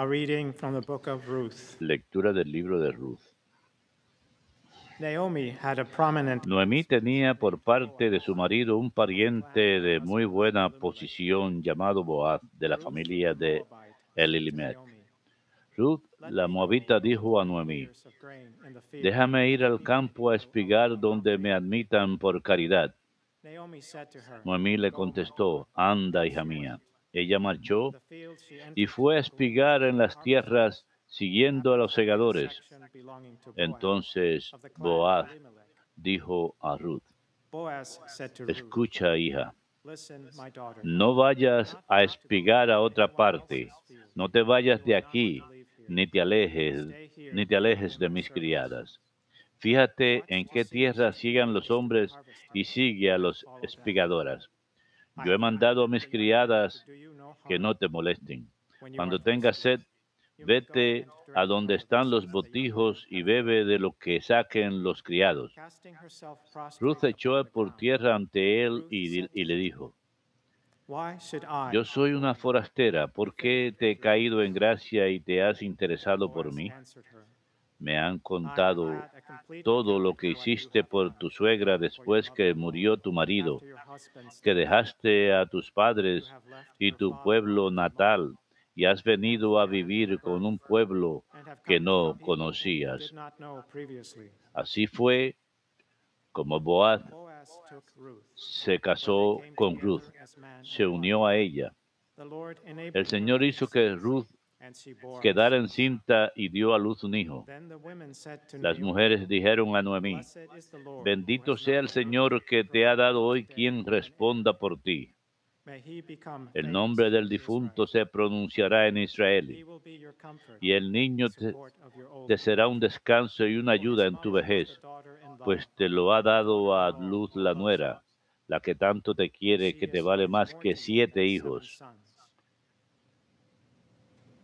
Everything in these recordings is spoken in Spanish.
A reading from the book of Ruth. Lectura del libro de Ruth. Naomi had a prominent Noemí tenía por parte de su marido un pariente de muy buena posición llamado Boaz, de la familia de Elimelech. Ruth, la moabita, dijo a Noemí, déjame ir al campo a espigar donde me admitan por caridad. Noemí le contestó, anda, hija mía. Ella marchó y fue a espigar en las tierras siguiendo a los segadores. Entonces Boaz dijo a Ruth, escucha hija, no vayas a espigar a otra parte, no te vayas de aquí, ni te alejes, ni te alejes de mis criadas. Fíjate en qué tierra sigan los hombres y sigue a los espigadoras. Yo he mandado a mis criadas que no te molesten. Cuando tengas sed, vete a donde están los botijos y bebe de lo que saquen los criados. Ruth echó por tierra ante él y, y le dijo, yo soy una forastera, ¿por qué te he caído en gracia y te has interesado por mí? Me han contado todo lo que hiciste por tu suegra después que murió tu marido, que dejaste a tus padres y tu pueblo natal y has venido a vivir con un pueblo que no conocías. Así fue como Boaz se casó con Ruth, se unió a ella. El Señor hizo que Ruth quedara encinta y dio a luz un hijo. Las mujeres dijeron a Noemí, bendito sea el Señor que te ha dado hoy quien responda por ti. El nombre del difunto se pronunciará en Israel, y el niño te, te, será un descanso y una ayuda en tu vejez, pues te lo ha dado a luz la nuera, la que tanto te quiere que te vale más que siete hijos.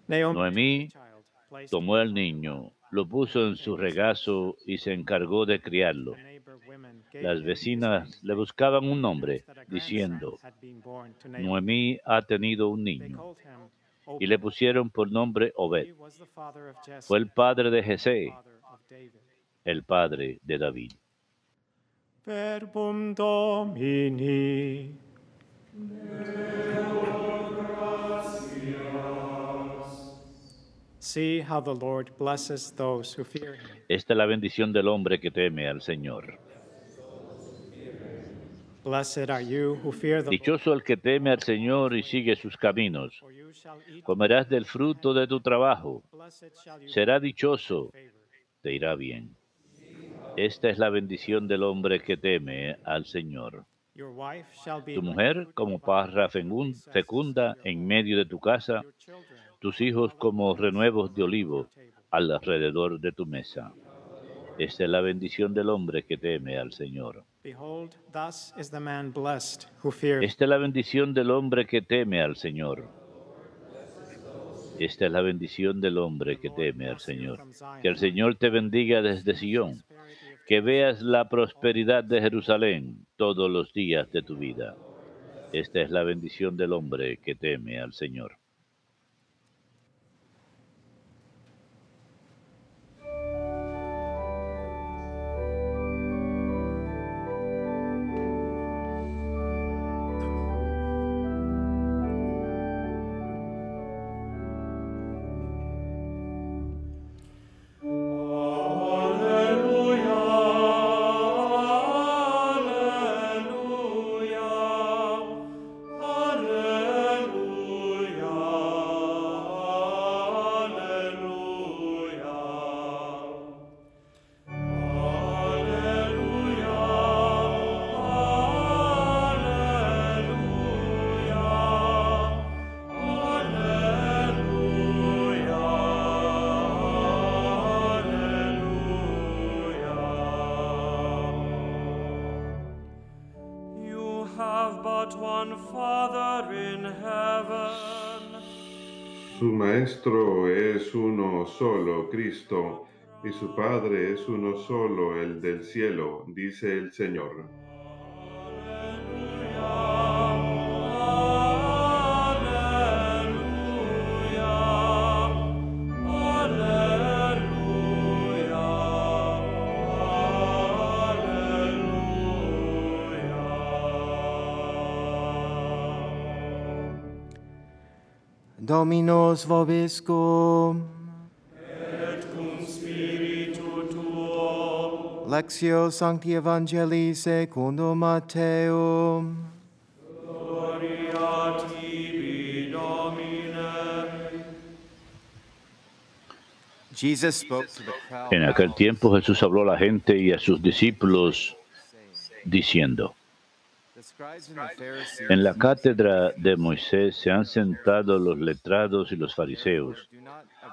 Noemí tomó al niño, lo puso en su regazo y se encargó de criarlo. Las vecinas le buscaban un nombre, diciendo, Noemí ha tenido un niño. Y le pusieron por nombre Obed. Fue el padre de Jesé, el padre de David. Verbum Domini. Esta es la bendición del hombre que teme al Señor. Blessed are you who fear the Dichoso el que teme al Señor y sigue sus caminos. Comerás del fruto de tu trabajo. Será dichoso, te irá bien. Esta es la bendición del hombre que teme al Señor. Tu mujer como parra fecun- fecunda en medio de tu casa, tus hijos como renuevos de olivo alrededor de tu mesa. Esta es la bendición del hombre que teme al Señor. Esta es la bendición del hombre que teme al Señor. Esta es la bendición del hombre que teme al Señor. Que el Señor te bendiga desde Sion. Que veas la prosperidad de Jerusalén todos los días de tu vida. Esta es la bendición del hombre que teme al Señor. Su Maestro es uno solo, Cristo, y su Padre es uno solo, el del cielo, dice el Señor. Dominus vobiscum. Et cum spiritu tuo. Lectio Sancti Evangelii secundum Matteum. Gloria tibi, Domine. Jesus spoke to the crowd. En aquel tiempo Jesús habló a la gente y a sus discípulos diciendo, en la cátedra de Moisés se han sentado los letrados y los fariseos.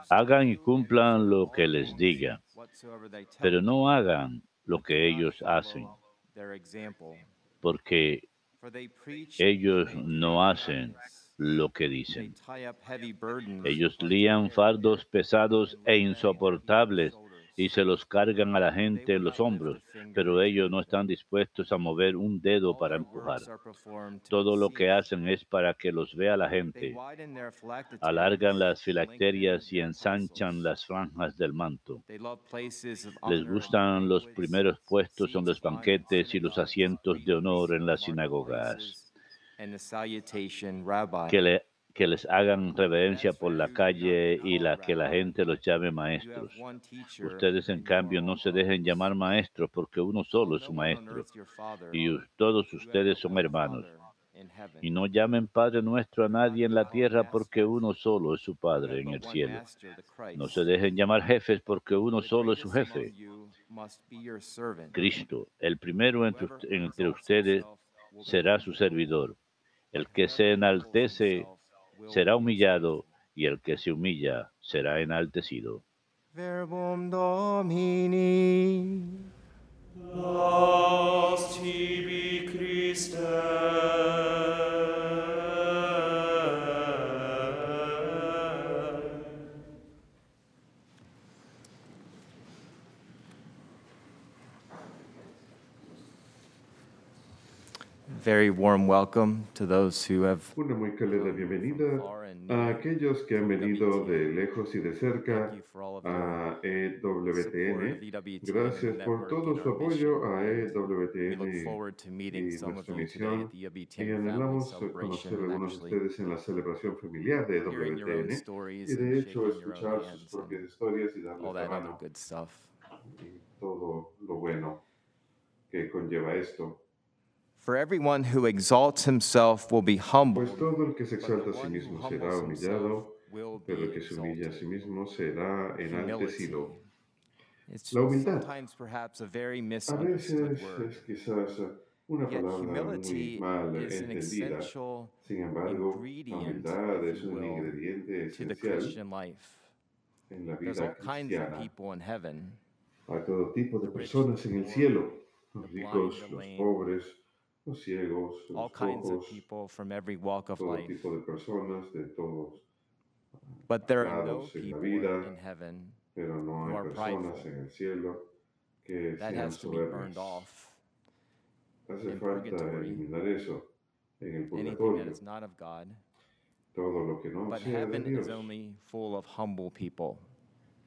Hagan y cumplan lo que les diga, pero no hagan lo que ellos hacen, porque ellos no hacen lo que dicen. Ellos lían fardos pesados e insoportables y se los cargan a la gente en los hombros, pero ellos no están dispuestos a mover un dedo para empujar. Todo lo que hacen es para que los vea la gente. Alargan las filacterias y ensanchan las franjas del manto. Les gustan los primeros puestos en los banquetes y los asientos de honor en las sinagogas. Que, le- que les hagan reverencia por la calle y la que la gente los llame maestros. Ustedes, en cambio, no se dejen llamar maestros porque uno solo es su maestro. Y todos ustedes son hermanos. Y no llamen Padre nuestro a nadie en la tierra porque uno solo es su Padre en el cielo. No se dejen llamar jefes porque uno solo es su jefe. Cristo, el primero entre, ustedes, será su servidor. El que se enaltece será humillado y el que se humilla será enaltecido. Verbum Domini. Christe. Very warm welcome to those who have Una muy cálida bienvenida a aquellos que han venido de lejos y de cerca a EWTN. EWTN Gracias por todo su apoyo a EWTN y nuestra misión. the y anhelamos conocer a algunos de ustedes en la celebración familiar de EWTN stories y de hecho escuchar sus propias historias y all darles la mano y todo lo bueno que conlleva esto. For everyone who exalts himself will be humbled, Pues todo el que se but exalta the a sí one who mismo será humbles himself humillado, will pero el be que se humilla a sí exalted. mismo será Humility. enaltecido. It's La humildad. sometimes perhaps a very A misunderstood veces word. es quizás una Yet palabra muy humility mal is an entendida. essential Sin embargo, la ingredient, humildad if es you un will, ingrediente to the esencial Christian life. en la There's all vida kinds of cristiana. people in heaven. Hay todo tipo de the rich, personas en el the cielo, the los blind, ricos, the los lame, pobres, los ciegos, all los kinds of cojos, people from every walk of todo life. tipo de personas de todos, But there are no lados en la people vida, in heaven pero no who hay are personas en el cielo que that sean has to be burned soberbias. off. Hace in falta purgatory. eliminar eso en el Anything that purgatorio, is not of God. todo lo que no But sea de heaven Dios. is only full of humble people.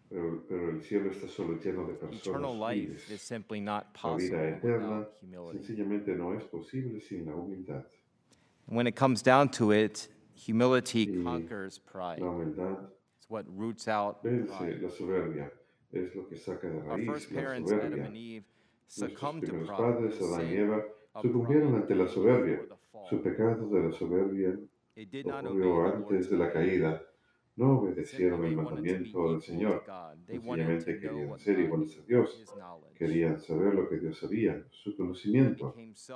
Pero, pero el cielo está solo lleno de personas Eternal life is humildes. simply not La possible vida eterna without humility. sencillamente no es posible sin la humildad. When it comes down to it, humility Y conquers pride. La humildad It's what roots out vence pride. la soberbia, es lo que saca de Our raíz first la parents, Adam soberbia. and Eve, succumbed to primeros pride. padres, Adán y Eva, sucumbieron ante la soberbia. Su pecado de la soberbia ocurrió antes de la caída. No obedecieron el mandamiento del Señor. Sencillamente querían ser iguales a Dios. Querían saber lo que Dios sabía, su conocimiento. Se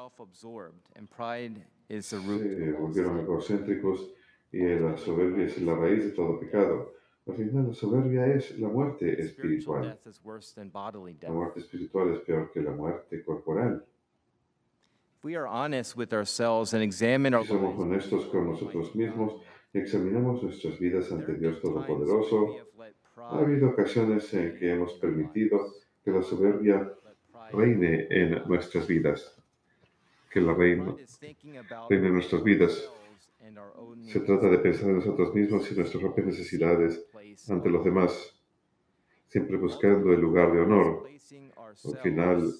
volvieron egocéntricos y la soberbia es la raíz de todo pecado. Al final, la soberbia es la muerte Spiritual espiritual. La muerte espiritual es peor que la muerte corporal. If we are honest with ourselves and examine our Si somos honestos con nosotros mismos examinamos nuestras vidas ante Dios Todopoderoso, ha habido ocasiones en que hemos permitido que la soberbia reine en nuestras vidas. Que la reina reine en nuestras vidas. Se trata de pensar en nosotros mismos y nuestras propias necesidades ante los demás, siempre buscando el lugar de honor. Al final,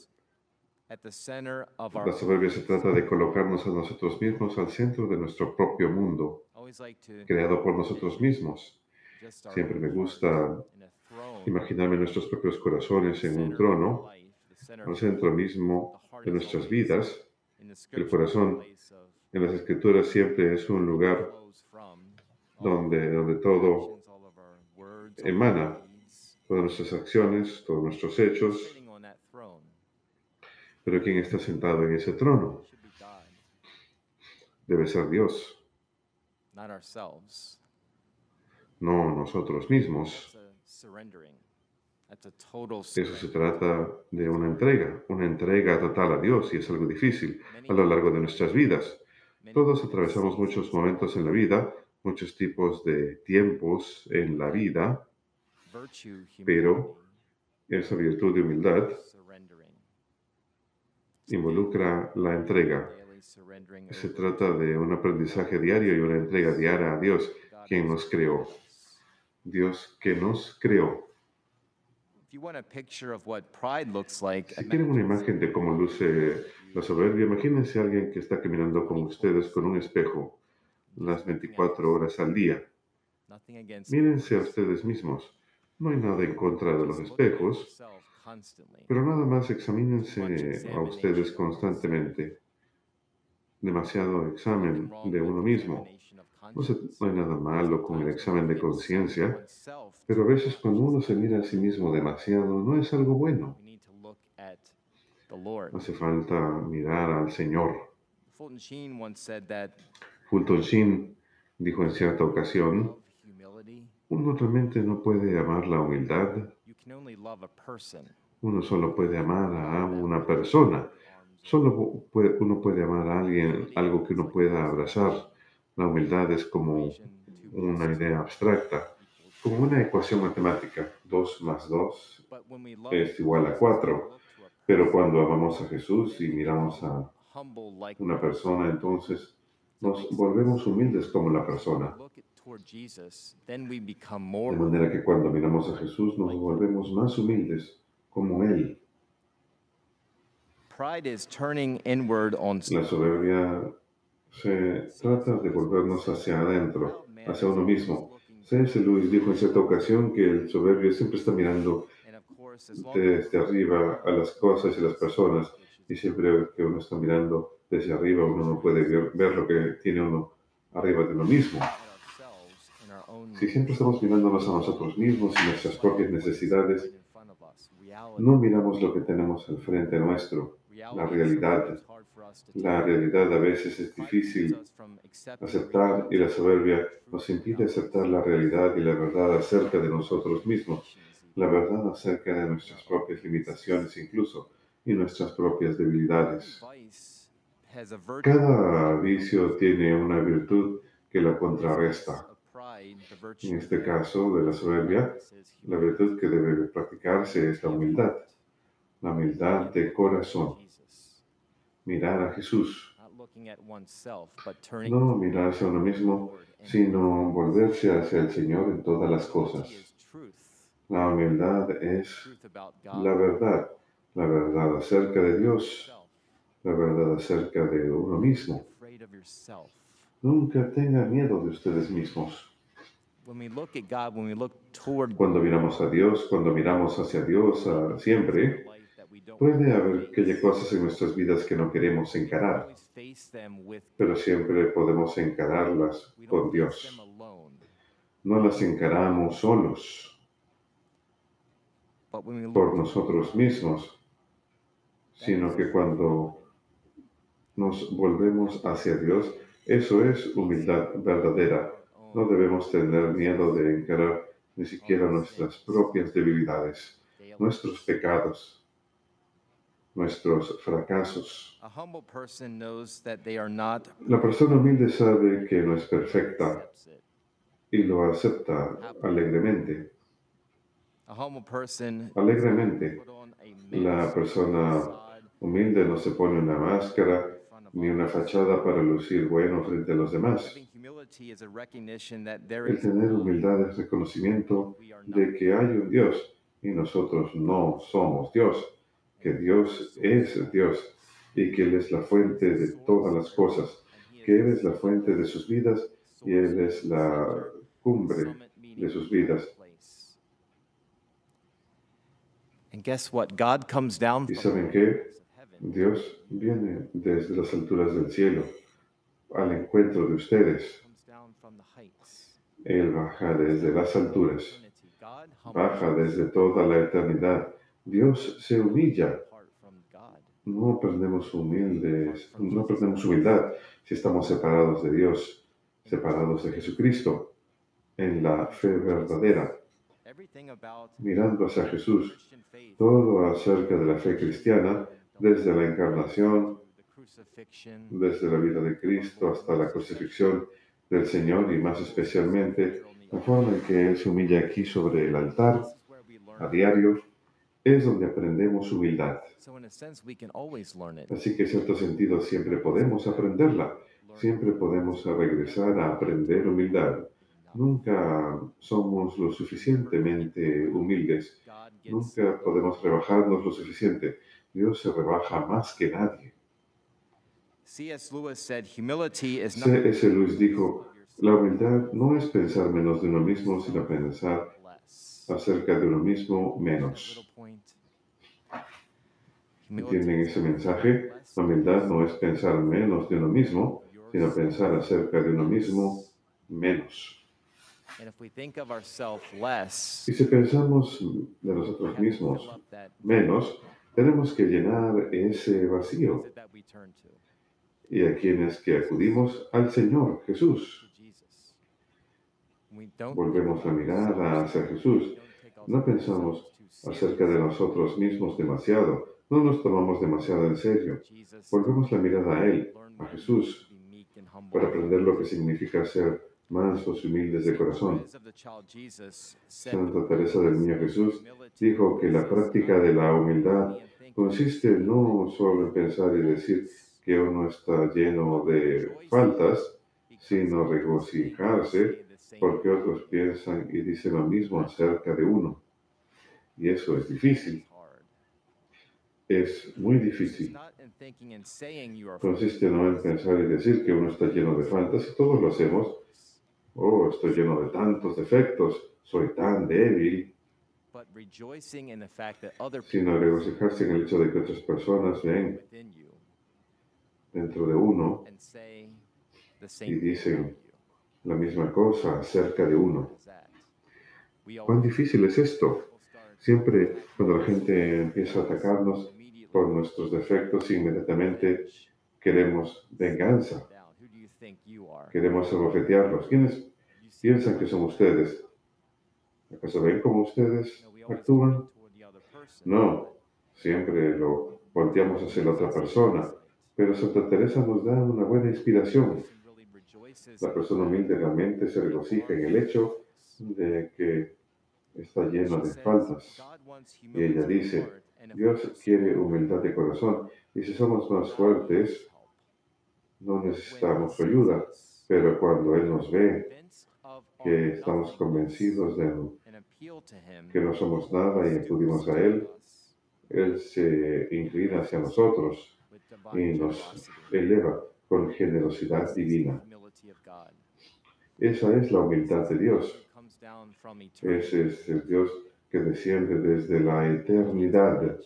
la soberbia se trata de colocarnos a nosotros mismos al centro de nuestro propio mundo. Creado por nosotros mismos. Siempre me gusta imaginarme nuestros propios corazones en un trono, al centro mismo de nuestras vidas. El corazón en las escrituras siempre es un lugar donde, donde todo emana, todas nuestras acciones, todos nuestros hechos. Pero ¿quién está sentado en ese trono? Debe ser Dios. No nosotros mismos. Eso se trata de una entrega, una entrega total a Dios y es algo difícil a lo largo de nuestras vidas. Todos atravesamos muchos momentos en la vida, muchos tipos de tiempos en la vida, pero esa virtud de humildad involucra la entrega. Se trata de un aprendizaje diario y una entrega diaria a Dios, quien nos creó. Dios que nos creó. Si quieren una imagen de cómo luce la soberbia, imagínense a alguien que está caminando con ustedes con un espejo las 24 horas al día. Mírense a ustedes mismos. No hay nada en contra de los espejos, pero nada más examínense a ustedes constantemente. Demasiado examen de uno mismo. No, se- no hay nada malo con el examen de conciencia, pero a veces cuando uno se mira a sí mismo demasiado, no es algo bueno. Hace falta mirar al Señor. Fulton Sheen dijo en cierta ocasión, uno realmente no puede amar la humildad, uno solo puede amar a una persona. Solo puede- uno puede amar a alguien, algo que uno pueda abrazar. La humildad es como una idea abstracta, como una ecuación matemática. 2 más 2 But when we love es igual a 4. look to a Pero cuando amamos a Jesús y miramos a una persona, entonces nos volvemos humildes como la persona. De manera que cuando miramos a Jesús nos volvemos más humildes como Él. La soberbia se trata de volvernos hacia adentro, hacia uno mismo. C.S. Lewis dijo en cierta ocasión que el soberbio siempre está mirando desde arriba a las cosas y las personas y siempre que uno está mirando desde arriba uno no puede ver, ver lo que tiene uno arriba de uno mismo. Si siempre estamos mirándonos a nosotros mismos y nuestras propias necesidades, no miramos lo que tenemos al frente nuestro. La realidad. La realidad a veces es difícil aceptar y la soberbia nos impide aceptar la realidad y la verdad acerca de nosotros mismos, la verdad acerca de nuestras propias limitaciones incluso y nuestras propias debilidades. Cada vicio tiene una virtud que la contrarresta. En este caso de la soberbia, la virtud que debe practicarse es la humildad, la humildad de corazón, mirar a Jesús, no mirarse a uno mismo, sino volverse hacia el Señor en todas las cosas. La humildad es la verdad, la verdad acerca de Dios, la verdad acerca de uno mismo. Nunca tengan miedo de ustedes mismos. Cuando miramos a Dios, cuando miramos hacia Dios siempre, puede haber aquellas cosas en nuestras vidas que no queremos encarar, pero siempre podemos encararlas con Dios. No las encaramos solos, por nosotros mismos, sino que cuando nos volvemos hacia Dios, eso es humildad verdadera. No debemos tener miedo de encarar ni siquiera nuestras propias debilidades, nuestros pecados, nuestros fracasos. a humble person knows that they are not La persona humilde sabe que no es perfecta y lo acepta alegremente. Alegremente. La persona humilde no se pone una máscara ni una fachada para lucir bueno frente a los demás. El tener humildad es reconocimiento de que hay un Dios y nosotros no somos Dios, que Dios es Dios y que Él es la fuente de todas las cosas, que Él es la fuente de sus vidas y Él es la cumbre de sus vidas. And guess what? God comes down ¿Y saben qué? Dios viene desde las alturas del cielo al encuentro de ustedes. Él baja desde las alturas, baja desde toda la eternidad. Dios se humilla. No perdemos humildes, no perdemos humildad si estamos separados de Dios, separados de Jesucristo, en la fe verdadera, mirando hacia Jesús. Todo acerca de la fe cristiana, desde la encarnación, desde la vida de Cristo hasta la crucifixión del Señor y más especialmente la forma en que Él se humilla aquí sobre el altar a diario, es donde aprendemos humildad. So in a sense, we can always learn it. Así que en cierto sentido siempre podemos aprenderla, siempre podemos regresar a aprender humildad. Nunca somos lo suficientemente humildes, nunca podemos rebajarnos lo suficiente. Dios se rebaja más que nadie. C.S. Lewis dijo, la humildad no es pensar menos de uno mismo, sino pensar. Acerca de uno mismo menos. ¿Entienden ese mensaje? La humildad no es pensar menos de uno mismo, sino pensar acerca de uno mismo menos. Y si pensamos de nosotros mismos menos, tenemos que llenar ese vacío. ¿Y a quién es que acudimos? Al Señor Jesús. To Jesus. We don't Volvemos la mirada hacia Jesús. No pensamos acerca de nosotros mismos demasiado. No nos tomamos demasiado en serio. Volvemos la mirada a Él, a Jesús, para aprender lo que significa ser mansos y humildes de corazón. Santa Teresa del Niño Jesús dijo que la práctica de la humildad consiste no solo en pensar y decir que uno está lleno de faltas, sino regocijarse porque otros piensan y dicen lo mismo acerca de uno. Y eso es difícil, es muy difícil. Consiste no en pensar y decir que uno está lleno de faltas, y todos lo hacemos. Oh, estoy lleno de tantos defectos, soy tan débil, but rejoicing in the fact that other sino regocijarse en el hecho de que otras personas ven dentro de uno y dicen. La misma cosa acerca de uno. ¿Cuán difícil es esto? Siempre cuando la gente empieza a atacarnos por nuestros defectos, inmediatamente queremos venganza, queremos abofetearlos. ¿Quiénes piensan que son ustedes? ¿Acaso ven cómo ustedes actúan? No, siempre lo volteamos hacia la otra persona. Pero Santa Teresa nos da una buena inspiración. La persona humilde realmente se regocija en el hecho de que está lleno de faltas. Y ella dice, Dios quiere humildad de corazón y si somos más fuertes, no necesitamos su ayuda. Pero cuando Él nos ve que estamos convencidos de que no somos nada y acudimos a Él, Él se inclina hacia nosotros y nos eleva con generosidad divina. Esa es la humildad de Dios. Ese es el Dios que desciende desde la eternidad,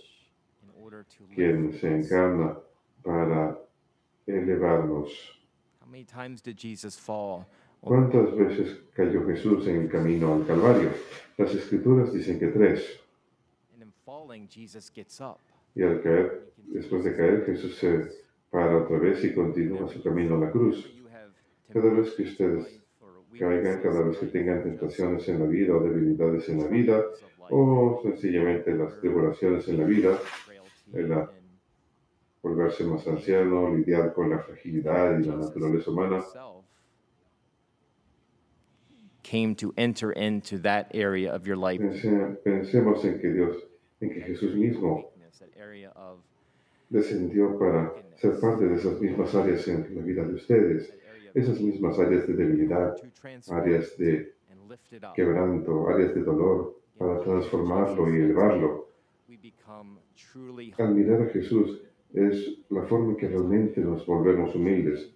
quien se encarna para elevarnos. ¿Cuántas veces cayó Jesús en el camino al Calvario? Las escrituras dicen que tres. Y al caer, después de caer, Jesús se para otra vez y continúa su camino a la cruz. Cada vez que ustedes Caigan cada vez que tengan tentaciones en la vida o debilidades en la vida o sencillamente las tribulaciones en la vida, en la- volverse más anciano, lidiar con la fragilidad y la naturaleza humana. came to enter into that area of your life, Pense- Pensemos en que Dios, en que Jesús mismo descendió para ser parte de esas mismas áreas en la vida de ustedes, esas mismas áreas de debilidad, áreas de quebranto, áreas de dolor, para transformarlo y elevarlo. Al mirar a Jesús es la forma en que realmente nos volvemos humildes.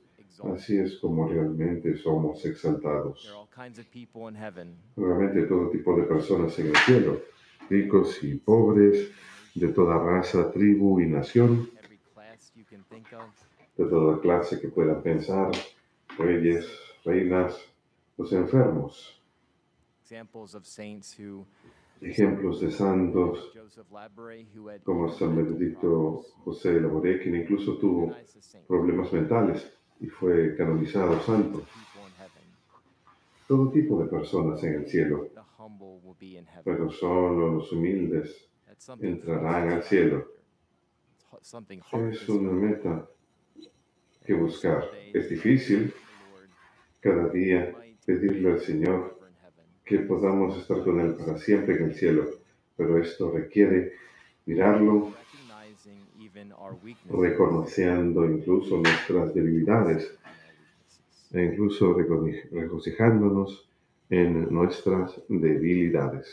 Así es como realmente somos exaltados. There are all kinds of people in heaven. Realmente todo tipo de personas en el cielo, ricos y pobres, de toda raza, tribu y nación, de toda clase que puedan pensar, reyes, reinas, los enfermos, Examples of saints who, ejemplos de santos como San Benedicto José Laboré, quien incluso tuvo problemas mentales y fue canonizado santo. Todo tipo de personas en el cielo, pero solo los humildes entrarán al cielo. Es una meta que buscar. Es difícil cada día pedirle al Señor que podamos estar con Él para siempre en el cielo, pero esto requiere mirarlo, reconociendo incluso nuestras debilidades e incluso regocijándonos en nuestras debilidades.